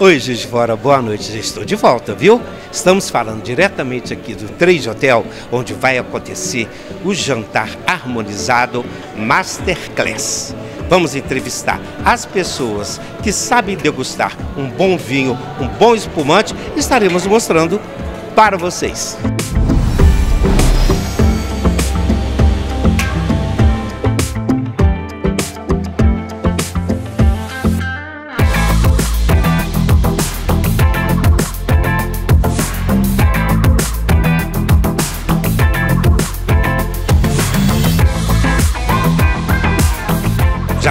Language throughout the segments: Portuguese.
Oi, Juiz de Fora, boa noite. Já estou de volta, viu? Estamos falando diretamente aqui do 3 Hotel, onde vai acontecer o jantar harmonizado Masterclass. Vamos entrevistar as pessoas que sabem degustar um bom vinho, um bom espumante estaremos mostrando para vocês. Já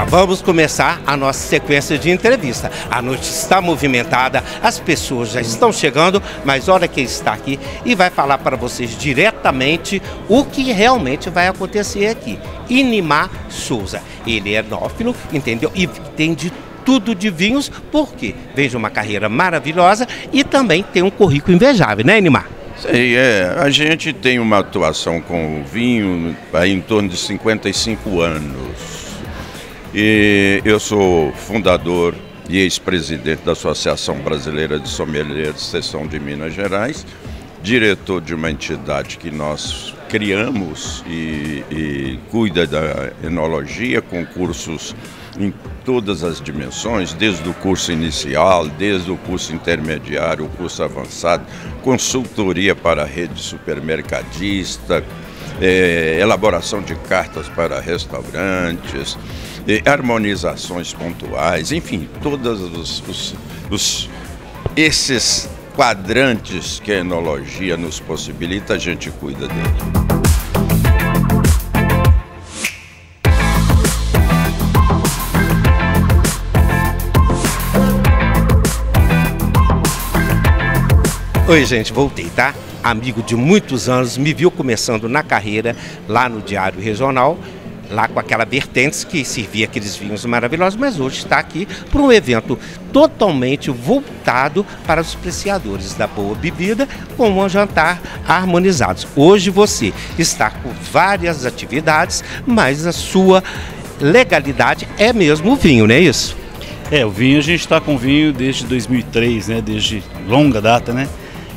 vamos começar a nossa sequência de entrevista. A noite está movimentada, as pessoas já estão chegando, mas olha quem está aqui e vai falar para vocês diretamente o que realmente vai acontecer aqui. Inimar Souza. Ele é nófilo, entendeu? E tem de tudo de vinhos, porque vem de uma carreira maravilhosa e também tem um currículo invejável, né, Inimar? Sei, é. A gente tem uma atuação com o vinho em torno de 55 anos. E eu sou fundador e ex-presidente da Associação Brasileira de Sommeliers Seção de Minas Gerais, diretor de uma entidade que nós criamos e, e cuida da enologia com cursos em todas as dimensões, desde o curso inicial, desde o curso intermediário, o curso avançado, consultoria para a rede supermercadista, é, elaboração de cartas para restaurantes, harmonizações pontuais, enfim, todos os, os, os, esses quadrantes que a enologia nos possibilita, a gente cuida dele. Oi, gente, voltei, tá? Amigo de muitos anos, me viu começando na carreira lá no Diário Regional lá com aquela vertente que servia aqueles vinhos maravilhosos, mas hoje está aqui para um evento totalmente voltado para os apreciadores da boa bebida, com um jantar harmonizados. Hoje você está com várias atividades, mas a sua legalidade é mesmo o vinho, não é isso? É, o vinho a gente está com vinho desde 2003, né? Desde longa data, né?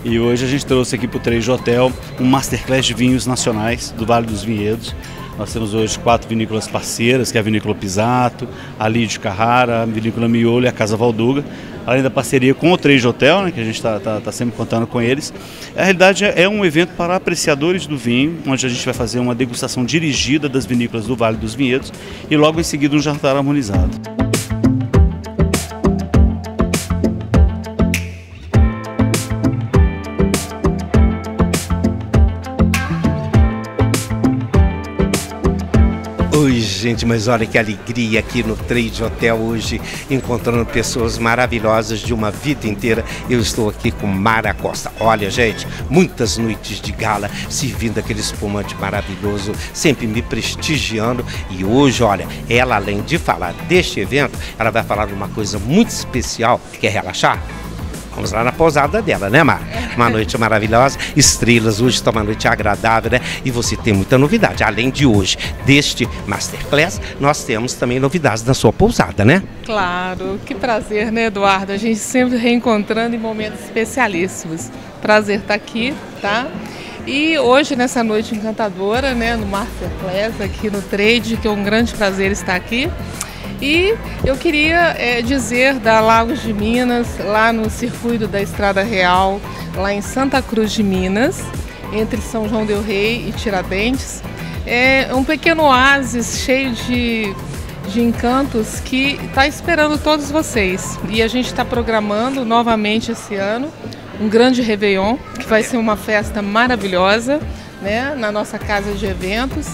E hoje a gente trouxe aqui para o 3 Hotel um masterclass de vinhos nacionais do Vale dos Vinhedos. Nós temos hoje quatro vinícolas parceiras, que é a Vinícola Pisato, a Lídio Carrara, a Vinícola Miolo e a Casa Valduga, além da parceria com o Três Hotel, né, que a gente está tá, tá sempre contando com eles. A realidade é, é um evento para apreciadores do vinho, onde a gente vai fazer uma degustação dirigida das vinícolas do Vale dos Vinhedos e logo em seguida um jantar harmonizado. Gente, mas olha que alegria aqui no Trade Hotel hoje, encontrando pessoas maravilhosas de uma vida inteira. Eu estou aqui com Mara Costa. Olha, gente, muitas noites de gala, servindo aquele espumante maravilhoso, sempre me prestigiando. E hoje, olha, ela além de falar deste evento, ela vai falar de uma coisa muito especial, que é relaxar. Vamos lá na pousada dela, né, Mar? Uma noite maravilhosa, estrelas, hoje está uma noite agradável, né? E você tem muita novidade. Além de hoje, deste Masterclass, nós temos também novidades na sua pousada, né? Claro, que prazer, né, Eduardo? A gente sempre reencontrando em momentos especialíssimos. Prazer estar aqui, tá? E hoje, nessa noite encantadora, né, no Masterclass, aqui no Trade, que é um grande prazer estar aqui. E eu queria é, dizer da Lagos de Minas, lá no circuito da Estrada Real, lá em Santa Cruz de Minas, entre São João del Rei e Tiradentes. É um pequeno oásis cheio de, de encantos que está esperando todos vocês. E a gente está programando novamente esse ano um grande Réveillon, que vai ser uma festa maravilhosa né, na nossa casa de eventos.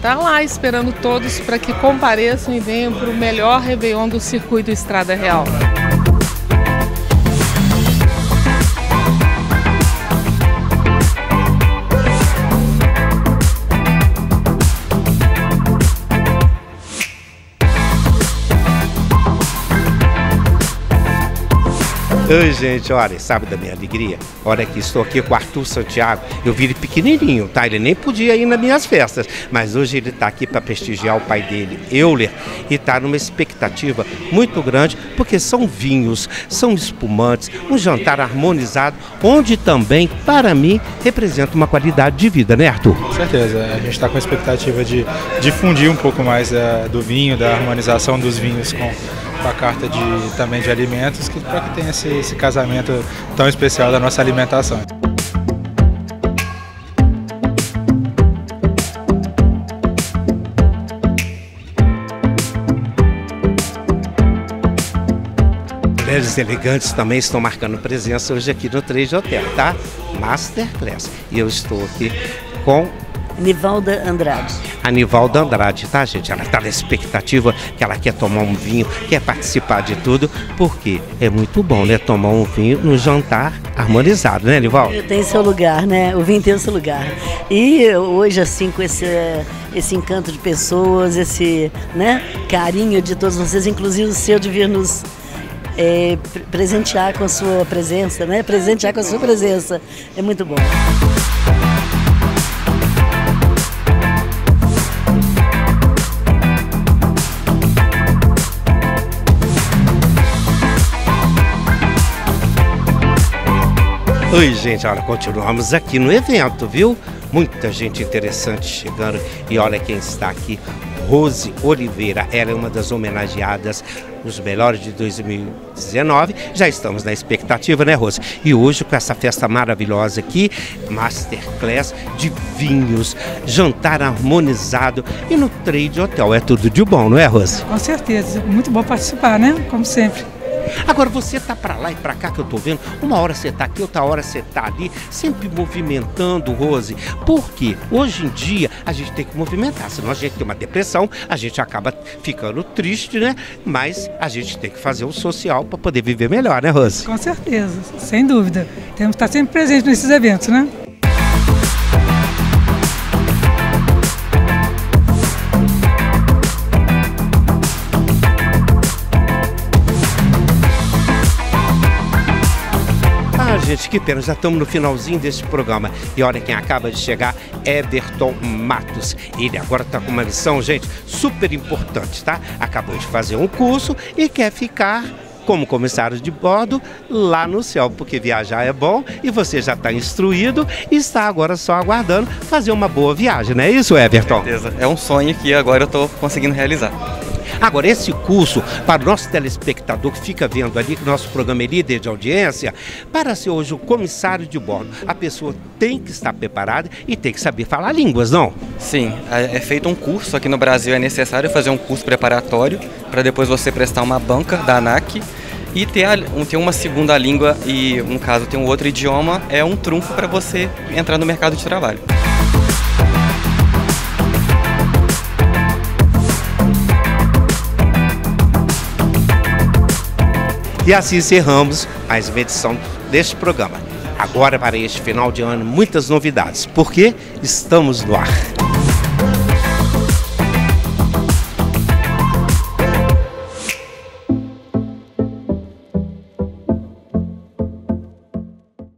Está lá esperando todos para que compareçam e venham para o melhor Réveillon do circuito Estrada Real. Oi, gente, olha, sabe da minha alegria? Olha que estou aqui com o Arthur Santiago. Eu vi ele pequenininho, tá? Ele nem podia ir nas minhas festas, mas hoje ele está aqui para prestigiar o pai dele, Euler, e está numa expectativa muito grande, porque são vinhos, são espumantes, um jantar harmonizado, onde também, para mim, representa uma qualidade de vida, né, Arthur? Com certeza. A gente está com a expectativa de difundir um pouco mais uh, do vinho, da harmonização dos vinhos com com a carta de, também de alimentos, que, para que tenha esse, esse casamento tão especial da nossa alimentação. Mulheres elegantes também estão marcando presença hoje aqui no 3 Hotel, tá? Masterclass. E eu estou aqui com Nivalda Andrade. A Nivalda Andrade, tá, gente? Ela está na expectativa que ela quer tomar um vinho, quer participar de tudo, porque é muito bom, né? Tomar um vinho no jantar harmonizado, né, Nivalda? Tem seu lugar, né? O vinho tem seu lugar. E hoje, assim, com esse, esse encanto de pessoas, esse né, carinho de todos vocês, inclusive o seu de vir nos é, presentear com a sua presença, né? Presentear com a sua presença. É muito bom. Oi, gente, olha, continuamos aqui no evento, viu? Muita gente interessante chegando e olha quem está aqui. Rose Oliveira, ela é uma das homenageadas nos melhores de 2019. Já estamos na expectativa, né, Rose? E hoje, com essa festa maravilhosa aqui, masterclass de vinhos, jantar harmonizado e no trade hotel. É tudo de bom, não é, Rose? Com certeza. Muito bom participar, né? Como sempre. Agora você tá para lá e para cá que eu tô vendo. Uma hora você tá aqui, outra hora você tá ali, sempre movimentando, Rose. Porque hoje em dia a gente tem que movimentar, senão a gente tem uma depressão, a gente acaba ficando triste, né? Mas a gente tem que fazer o social para poder viver melhor, né, Rose? Com certeza, sem dúvida. Temos que estar sempre presentes nesses eventos, né? Gente, que pena, já estamos no finalzinho deste programa. E olha quem acaba de chegar, Everton Matos. Ele agora está com uma lição, gente, super importante, tá? Acabou de fazer um curso e quer ficar como comissário de bordo lá no céu, porque viajar é bom e você já está instruído e está agora só aguardando fazer uma boa viagem, não é isso, Everton? Com certeza. É um sonho que agora eu estou conseguindo realizar. Agora, esse curso, para o nosso telespectador que fica vendo ali que nosso programa é líder de audiência, para ser hoje o comissário de bordo, a pessoa tem que estar preparada e tem que saber falar línguas, não? Sim, é, é feito um curso aqui no Brasil, é necessário fazer um curso preparatório para depois você prestar uma banca da ANAC e ter, ter uma segunda língua e, no caso, ter um outro idioma é um trunfo para você entrar no mercado de trabalho. E assim encerramos mais uma edição deste programa. Agora, para este final de ano, muitas novidades, porque estamos no ar.